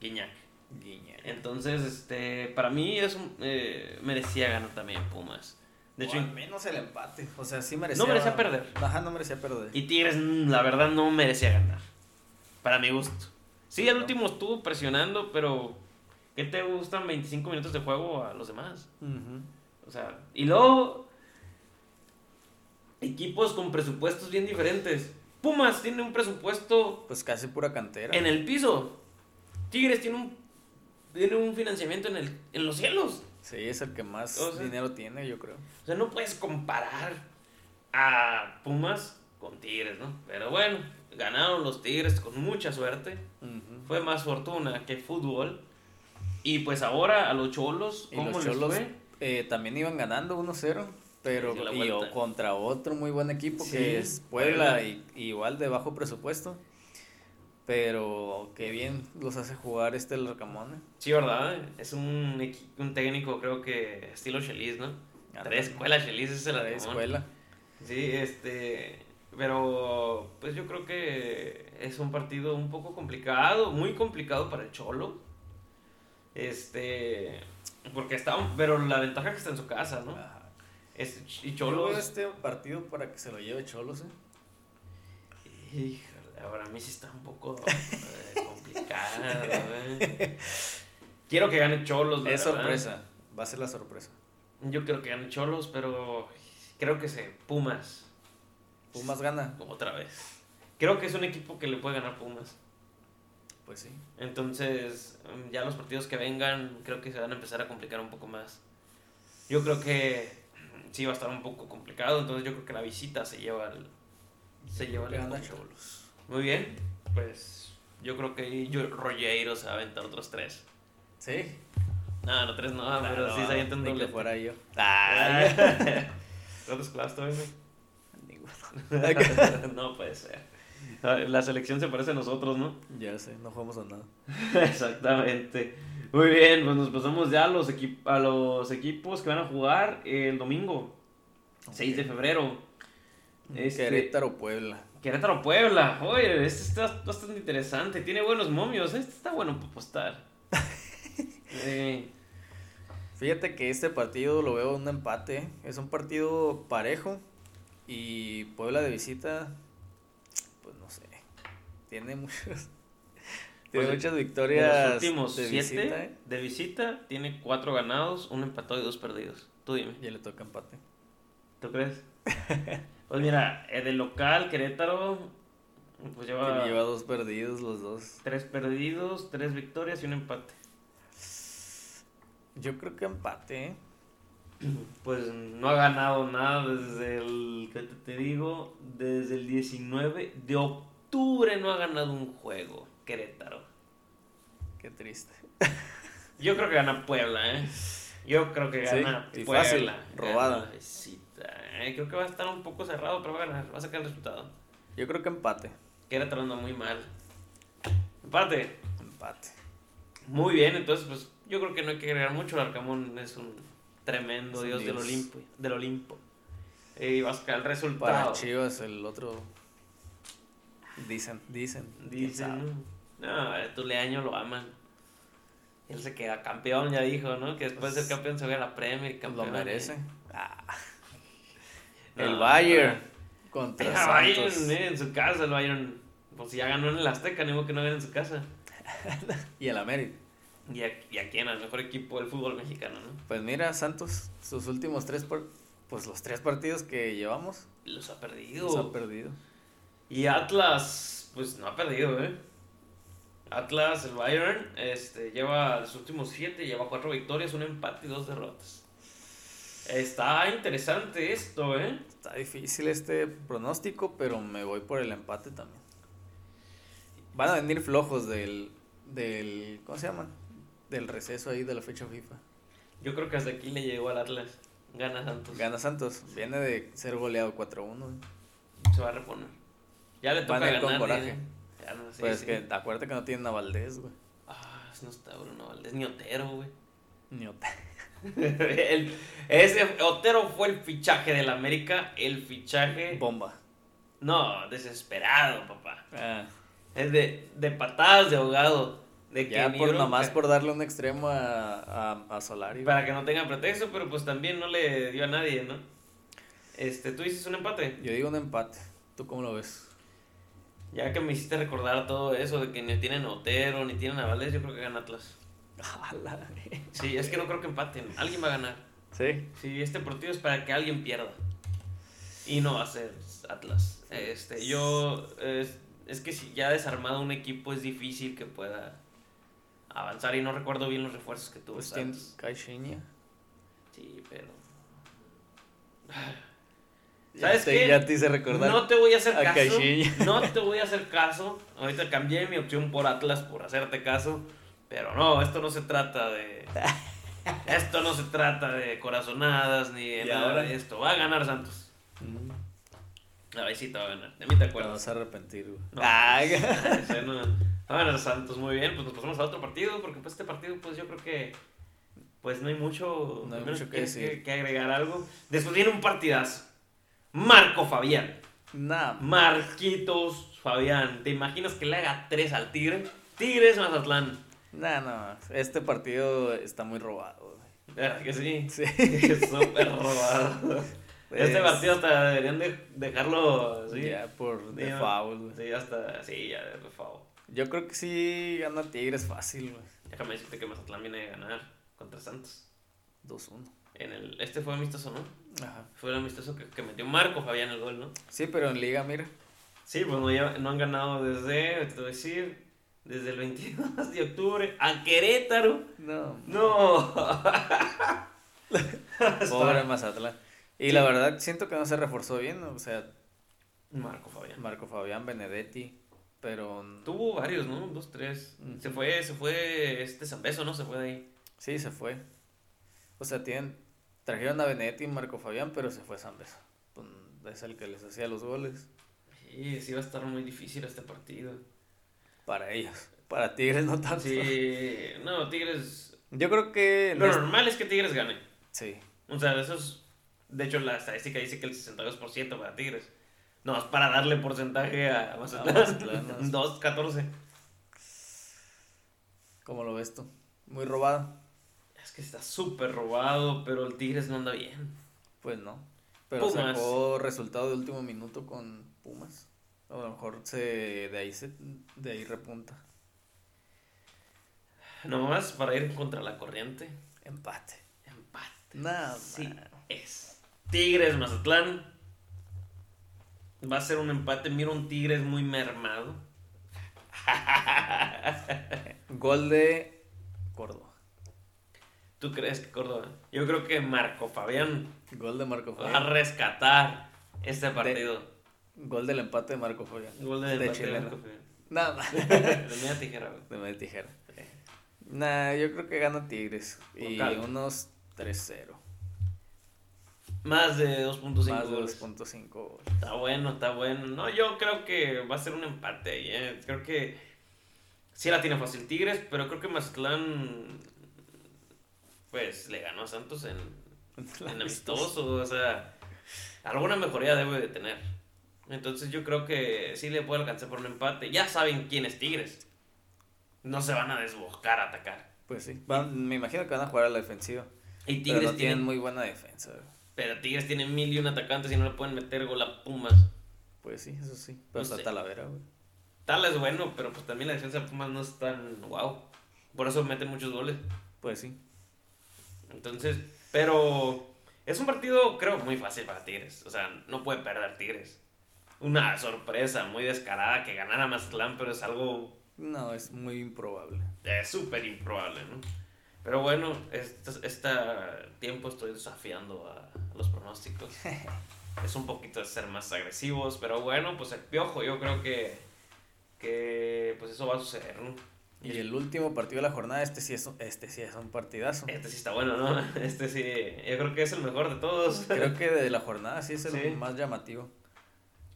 Guiñac. Entonces, este, para mí es eh, merecía ganar también Pumas. De hecho, al menos el empate. O sea, sí merecía. No merecía perder. Ajá, no merecía perder. Y Tigres, mm, la verdad, no merecía ganar. Para mi gusto. Sí, el último estuvo presionando, pero ¿qué te gustan 25 minutos de juego a los demás? O sea, y luego equipos con presupuestos bien diferentes. Pumas tiene un presupuesto pues casi pura cantera. En el piso. Tigres tiene un tiene un financiamiento en, el, en los cielos. Sí, es el que más dinero tiene, yo creo. O sea, no puedes comparar a Pumas con Tigres, ¿no? Pero bueno, ganaron los Tigres con mucha suerte. Fue más fortuna que fútbol. Y pues ahora a los Cholos, ¿cómo los Cholos, eh, también iban ganando 1-0. Pero y, contra otro muy buen equipo que es Puebla, Y, igual de bajo presupuesto. Pero qué bien los hace jugar este el Rocamone. Sí, ¿verdad? Es un, un técnico, creo que estilo Chelis, ¿no? Tres escuelas Chelis es el Tres escuela. Sí, este. Pero, pues yo creo que es un partido un poco complicado, muy complicado para el Cholo. Este. Porque está. Pero la ventaja es que está en su casa, ¿no? Es, y Cholos. este partido para que se lo lleve Cholos, ¿eh? Ahora a mí sí está un poco eh, complicado, ¿eh? Quiero que gane Cholos, Es sorpresa, va a ser la sorpresa. Yo quiero que gane Cholos, pero creo que se Pumas. Pumas gana. Otra vez. Creo que es un equipo que le puede ganar Pumas. Pues sí. Entonces, ya los partidos que vengan, creo que se van a empezar a complicar un poco más. Yo creo que sí va a estar un poco complicado, entonces yo creo que la visita se lleva el, se lleva el Cholos. Muy bien, pues yo creo que yo, Rollero se va a aventar otros tres. ¿Sí? No, no tres no, pero sí se avienta un doble. fuera yo. Ah. [LAUGHS] ¿Cuántos clavos [LAUGHS] no puede ser. La selección se parece a nosotros, ¿no? Ya sé, no jugamos a nada. [LAUGHS] Exactamente. Muy bien, pues nos pasamos ya a los, a los equipos que van a jugar el domingo, 6 de febrero. Este... Querétaro, Puebla. Querétaro Puebla. Oye, este está bastante interesante. Tiene buenos momios. Este está bueno para apostar. [LAUGHS] Fíjate que este partido lo veo un empate. Es un partido parejo. Y Puebla de visita, pues no sé. Tiene muchos. [LAUGHS] Tiene pues, muchas victorias. De los últimos de siete visita, ¿eh? de visita, tiene cuatro ganados, un empatado y dos perdidos. Tú dime. Ya le toca empate. ¿Tú crees? [LAUGHS] Pues mira, el del local, Querétaro, pues lleva... lleva dos perdidos los dos. Tres perdidos, tres victorias y un empate. Yo creo que empate, ¿eh? [CLEARS THROAT] Pues no ha ganado nada desde el, ¿qué te, digo? Desde el 19 de octubre no ha ganado un juego, Querétaro. Qué triste. Yo creo que gana Puebla, ¿eh? Yo creo que gana Puebla. Fácil, robada. sí, eh, creo que va a estar un poco cerrado, pero va a ganar, va a sacar el resultado. Yo creo que empate. Queda anda muy mal. Empate. Empate. Muy bien, entonces pues yo creo que no hay que agregar mucho. El Arcamón es un tremendo Es un dios, del. Olimpo. Del Olimpo. Y vas a sacar el Para resultado. Chivas, el otro. Dicen, dicen. Dicen, no, tu leaño lo aman. Él se queda campeón, ya dijo, ¿no? Que después de ser campeón se ve a la Premier. y Lo campeón merece. El Bayern El contra [LAUGHS] Bayern, Santos. eh, en su casa, el Bayern. Pues ya ganó en el Azteca, ni modo que no gane en su casa. [LAUGHS] Y el América. Y, a- y aquí en el mejor equipo del fútbol mexicano, ¿no? Pues mira, Santos, sus últimos tres, pues los tres partidos que llevamos, Los ha perdido. los ha perdido. Y Atlas, pues no ha perdido, ¿eh? Atlas, el Bayern, este, lleva los últimos siete, lleva cuatro victorias, un empate y dos derrotas. Está interesante esto, ¿eh? Está difícil este pronóstico, pero me voy por el empate también. Van a venir flojos del, del, ¿cómo se llaman? Del receso ahí de la fecha FIFA. Yo creo que hasta aquí le llegó al Atlas. Gana Santos. Gana Santos, viene de ser goleado 4-1. Se va a reponer. Ya le toca Van a ir ganar. con coraje. ¿eh? Ya no, sí, pues sí. que acuérdate que no tienen a Valdés, güey. Ah, no está Bruno Valdés, ni Otero, güey. Ni Ota- [LAUGHS] El- ese Otero fue el fichaje del América, el fichaje... Bomba. No, desesperado, papá. Ah, Es de, de patadas de ahogado. De que ya ni por nomás por darle un extremo a, a, a Solari. Para que no tenga pretexto, pero pues también no le dio a nadie, ¿no? Este, tú dices un empate. Yo digo un empate. ¿Tú cómo lo ves? Ya que me hiciste recordar todo eso de que ni tienen Otero, ni tienen a yo creo que gana Atlas. Sí, es que no creo que empaten. Alguien va a ganar. Sí. Sí, este partido es para que alguien pierda. Y no va a ser Atlas. Este, yo. Es, es que si ya desarmado un equipo es difícil que pueda avanzar. Y no recuerdo bien los refuerzos que tuvo Pues. Sí, pero. ¿Sabes qué? Ya te hice recordar. No te voy a hacer a caso. Caixinha. No te voy a hacer caso. Ahorita cambié mi opción por Atlas por hacerte caso. Pero no, esto no se trata de. [LAUGHS] Esto no se trata de corazonadas ni de ¿Y nada ahora? de esto. Va a ganar Santos. Mm, A ver si te va a ganar. De mí te Te acuerdas. vas a arrepentir, güey. No, [LAUGHS] Ah, pues, ese no. Va a ganar Santos, muy bien. Pues nos pasamos a otro partido. Porque pues este partido, pues yo creo que. Pues no hay mucho. No hay al menos mucho que decir. que agregar algo. Después viene un partidazo. Marco Fabián. Nah, Marquitos Fabián. ¿Te imaginas que le haga 3 al Tigre? Tigres Mazatlán. Nah, no. Este partido está muy robado, güey. ¿Verdad que sí? [LAUGHS] Sí. [LAUGHS] Súper robado. Este partido hasta deberían de dejarlo así. Ya por de ¿no? güey. Sí, hasta. Sí, ya, por favor. Yo creo que sí gana Tigres fácil, güey. Déjame decirte que Mazatlán viene a ganar contra Santos. 2-1. En el, este fue amistoso, ¿no? Ajá. Fue el amistoso que, que metió Marco Fabián el gol, ¿no? Sí, pero en liga, mira. Sí, pues no, ya- no han ganado desde, te voy a decir, desde el 22 de octubre a Querétaro. No. No. [LAUGHS] Pobre Mazatlán. Y la verdad siento que no se reforzó bien, ¿no? o sea, Marco Fabián. Marco Fabián, Benedetti, pero Tuvo varios, ¿no? Dos, tres. Se fue, se fue este Zambeso, ¿no? Se fue de ahí. sí, se fue. O sea, tienen, trajeron a Benedetti y Marco Fabián, pero se fue Zambes. Es el que les hacía los goles Sí, sí va a estar muy difícil este partido. Para ellos. Para Tigres no tanto. Sí, no, Tigres... Yo creo que... Lo normal es que Tigres gane. Sí. O sea, eso es... De hecho, la estadística dice que el 62% para Tigres. No, es para darle porcentaje a Mazatlán. Mazatlán, [LAUGHS] no. 2, 14. ¿Cómo lo ves tú? Muy robado. Es que está súper robado, pero el Tigres no anda bien. Pues no. Pero Pumas. sacó resultado de último minuto con Pumas. A lo mejor se de ahí se de ahí repunta. Nomás para ir contra la corriente. Empate. Empate. Nada. Sí es. Tigres, Mazatlán. Va a ser un empate. Mira un Tigres muy mermado. [LAUGHS] Gol de Córdoba. ¿Tú crees que Córdoba? Yo creo que Marco Fabián Gol de Marco va a Fabián. rescatar este partido. Gol del empate de Marco Fabián. Gol de, de empate de. Marco Fabián. Nada [LAUGHS] más. De media tijera, güey. De media tijera. Nah, yo creo que gana Tigres. Y unos 3-0. Más de 2.5 Más de goles. 2.5 goles. Está bueno, está bueno. No, yo creo que va a ser un empate ahí, ¿eh? Creo que Sí la tiene fácil Tigres, pero creo que Mazatlán pues le ganó a Santos en, [LAUGHS] en amistoso, o sea, alguna mejoría debe de tener. Entonces yo creo que sí le puede alcanzar por un empate. Ya saben quién es Tigres. No se van a desbocar a atacar. Pues sí, me imagino que van a jugar a la defensiva. Y Tigres pero no tienen muy buena defensa. Pero Tigres tiene mil y un atacantes y no le pueden meter gol a Pumas. Pues sí, eso sí. Pero está Talavera, güey. Tal es bueno, pero pues también la defensa de Pumas no es tan wow. Por eso meten muchos goles. Pues sí. Entonces, pero es un partido, creo, muy fácil para Tigres. O sea, no puede perder Tigres. Una sorpresa muy descarada que ganara Mazatlán, pero es algo... No, es muy improbable. Es súper improbable, ¿no? Pero bueno, este, este tiempo estoy desafiando a, los pronósticos. [LAUGHS] es un poquito de ser más agresivos, pero bueno, pues el piojo, yo creo que, que pues eso va a suceder, ¿no? Y el último partido de la jornada, este sí es, este sí es un partidazo. Este sí está bueno, ¿no? [LAUGHS] Este sí, yo creo que es el mejor de todos. Creo que de la jornada sí es el [LAUGHS] más llamativo.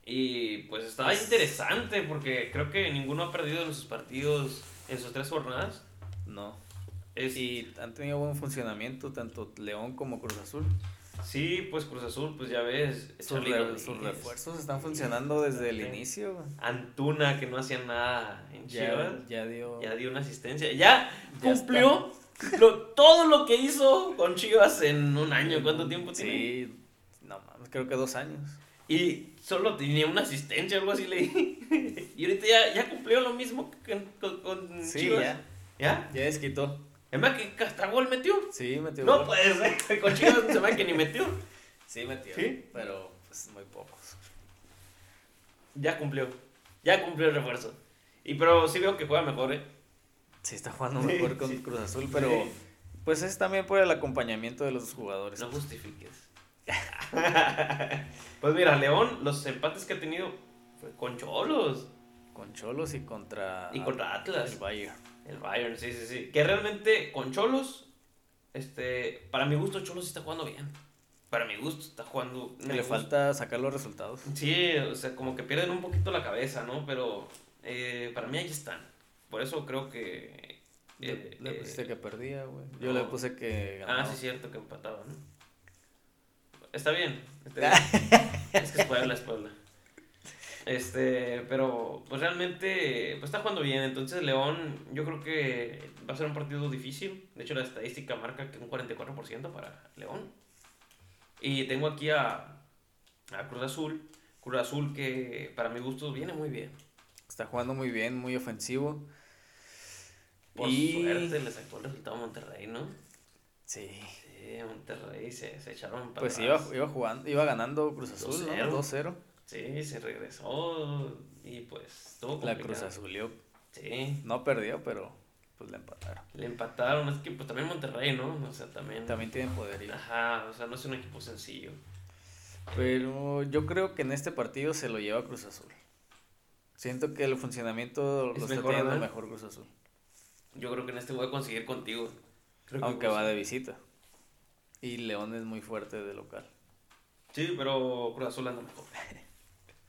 Y pues está interesante porque creo que ninguno ha perdido en sus partidos en sus tres jornadas. No. Y han tenido buen funcionamiento tanto León como Cruz Azul. Sí, pues Cruz Azul, pues ya ves. Sus, refuerzos están funcionando desde el inicio. Antuna, que no hacía nada en Chivas. Ya dio. Ya dio una asistencia. Ya, cumplió todo lo que hizo con Chivas en un año. ¿Cuánto tiempo tiene? Sí, no mames, creo que dos años. Y solo tenía una asistencia, algo así leí. [LAUGHS] y ahorita ya, ya cumplió lo mismo con, con, sí, Chivas. Ya. ¿Ya? Ya desquitó. Es más que hasta gol metió. Sí, metió. No puede ser. Con Chivas se ve que ni metió. Sí, metió. ¿Sí? Pero pues muy pocos. Ya cumplió. Ya cumplió el refuerzo. Y pero sí veo que juega mejor, ¿eh? Sí, está jugando [LAUGHS] mejor con Cruz Azul, pero pues es también por el acompañamiento de los jugadores. No justifiques. [LAUGHS] pues mira, León, los empates que ha tenido fue con Cholos. Con Cholos y contra... Y contra Atlas. El Bayern. El Bayern, sí, sí, sí. Que realmente con Cholos, este, para mi gusto Cholos está jugando bien. Para mi gusto está jugando... Le falta sacar los resultados. Sí, o sea, como que pierden un poquito la cabeza, ¿no? Pero eh, para mí ahí están. Por eso creo que... Eh, le, pusiste que perdía, güey. Yo le puse que ganaba. Ah, sí, cierto, que empataba, ¿no? Está bien. es que es [LAUGHS] Puebla, es Puebla. Este, pero pues realmente pues está jugando bien. Entonces León yo creo que va a ser un partido difícil. De hecho la estadística marca que un 44% para León. Y tengo aquí a, a Cruz Azul. Cruz Azul que para mi gusto viene muy bien. Está jugando muy bien, muy ofensivo. Por y... suerte le sacó el resultado a Monterrey, ¿no? Sí. Sí, Monterrey se, se echaron para Pues iba, iba, jugando, iba ganando Cruz Azul, 2-0. Sí, se regresó y pues estuvo La Cruz Azulió. Sí. No perdió, pero pues le empataron. Le empataron, es que pues también Monterrey, ¿no? O sea, también. También tiene poderío. Ajá, o sea, no es un equipo sencillo. Pero yo creo que en este partido se lo lleva Cruz Azul. Siento que el funcionamiento lo está teniendo mejor Cruz Azul. Yo creo que en este voy a conseguir contigo. Aunque va de visita. Y León es muy fuerte de local. Sí, pero Cruz Azul anda mejor. [LAUGHS]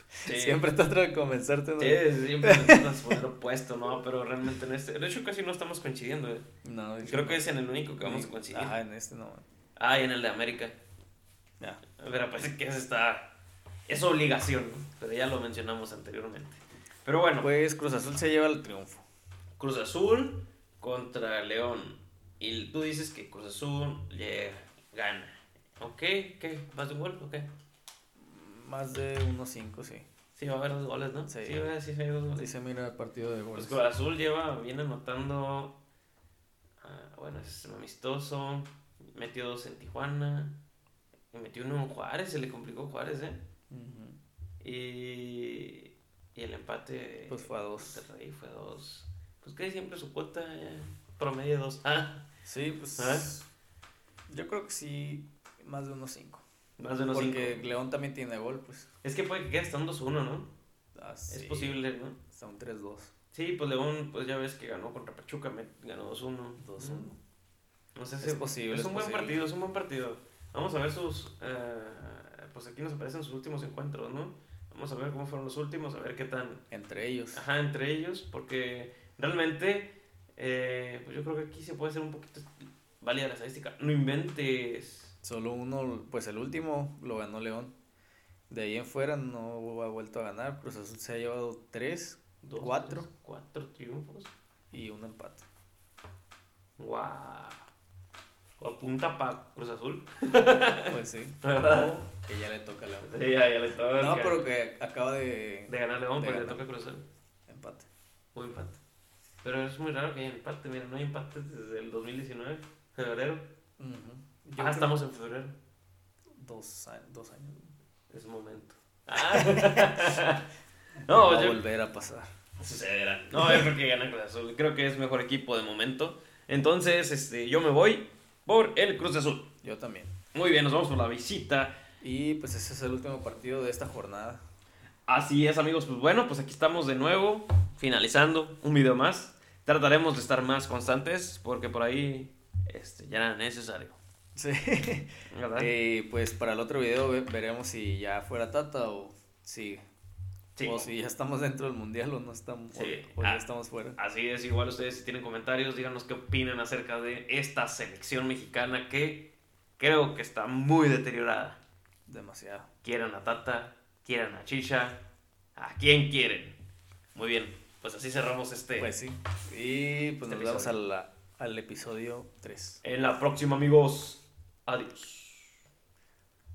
Siempre tratando de convencerte. ¿no? Sí, siempre tratas de poner opuesto, ¿no? Pero realmente en este. De hecho, casi no estamos coincidiendo. ¿eh? No, Creo que es en el único que vamos a coincidir. Ah, en este no. Ah, y en el de América. Ya. Pero parece que ese está. Es obligación, ¿no? Pero ya lo mencionamos anteriormente. Pero bueno. Pues Cruz Azul se lleva el triunfo. Cruz Azul contra León. Y tú dices que Cruz Azul llega, gana. ¿Ok? ¿Qué? ¿Más de un gol? ¿Ok? Más de 1-5, sí. Sí, va a haber dos goles, ¿no? Sí, sí, sí, sí hay dos goles. Sí se mira el partido de goles. Pues Azul lleva, viene anotando. Ah, bueno, es amistoso. Metió dos en Tijuana. Y metió uno en Juárez, se le complicó Juárez, ¿eh? y, y el empate. Pues fue a dos. Rey fue a dos. Pues que siempre su cuota promedio dos. Ah. Sí, pues. ¿Ah? Yo creo que sí, más de unos cinco. Más de unos Porque León también tiene gol, pues. Es que puede que quede hasta un 2-1, ¿no? Ah, es posible, ¿no? Hasta un 3-2. Sí, pues León, pues ya ves que ganó contra Pachuca, ganó 2-1. 2-1. No sé si es posible. Es un buen partido, es un buen partido. Vamos a ver sus. Eh, pues aquí nos aparecen sus últimos encuentros, ¿no? Vamos a ver cómo fueron los últimos, a ver qué tan. Entre ellos. Ajá, entre ellos, porque realmente, eh, pues yo creo que aquí se puede hacer un poquito válida la estadística. No inventes. Solo uno, pues el último lo ganó León. De ahí en fuera no ha vuelto a ganar. Cruz Azul se ha llevado tres, Dos, cuatro tres, cuatro triunfos. y un empate. Guau. O apunta para Cruz Azul. [LAUGHS] Pues sí. ¿Verdad? Que ya le toca a León. Sí, ya, ya le estaba. No, pero que acaba de, De ganar León, de pero le ganar. toca Cruz Azul. empate. O empate. Pero es muy raro que haya empate. Mira, no hay empate desde el 2019, febrero. Yo ah, estamos en febrero. Dos, a- dos años. Es un momento. Ah. [LAUGHS] No, va a yo, volver a pasar. sucederá. No, yo creo que gana Cruz Azul. Creo que es mejor equipo de momento. Entonces, este, yo me voy por el Cruz Azul. Yo también. Muy bien, nos vamos por la visita. Y pues ese es el último partido de esta jornada. Así es, amigos. Pues bueno, pues aquí estamos de nuevo, finalizando un video más. Trataremos de estar más constantes porque por ahí este, ya era necesario. Sí. [LAUGHS] ¿Verdad? Y pues para el otro video ve- veremos si ya fuera Tata o si, Sí. o si ya estamos dentro del mundial o no estamos, o- Sí. o, ya Ah. estamos fuera. Así es, igual ustedes si tienen comentarios, díganos qué opinan acerca de esta selección mexicana que creo que está muy deteriorada. Demasiado. Quieran a Tata, quieran a Chicha, ¿a quién quieren? Muy bien, pues así cerramos este. Pues sí. Y pues Este nos vemos episodio. al, al episodio 3. En la próxima, amigos. Adiós.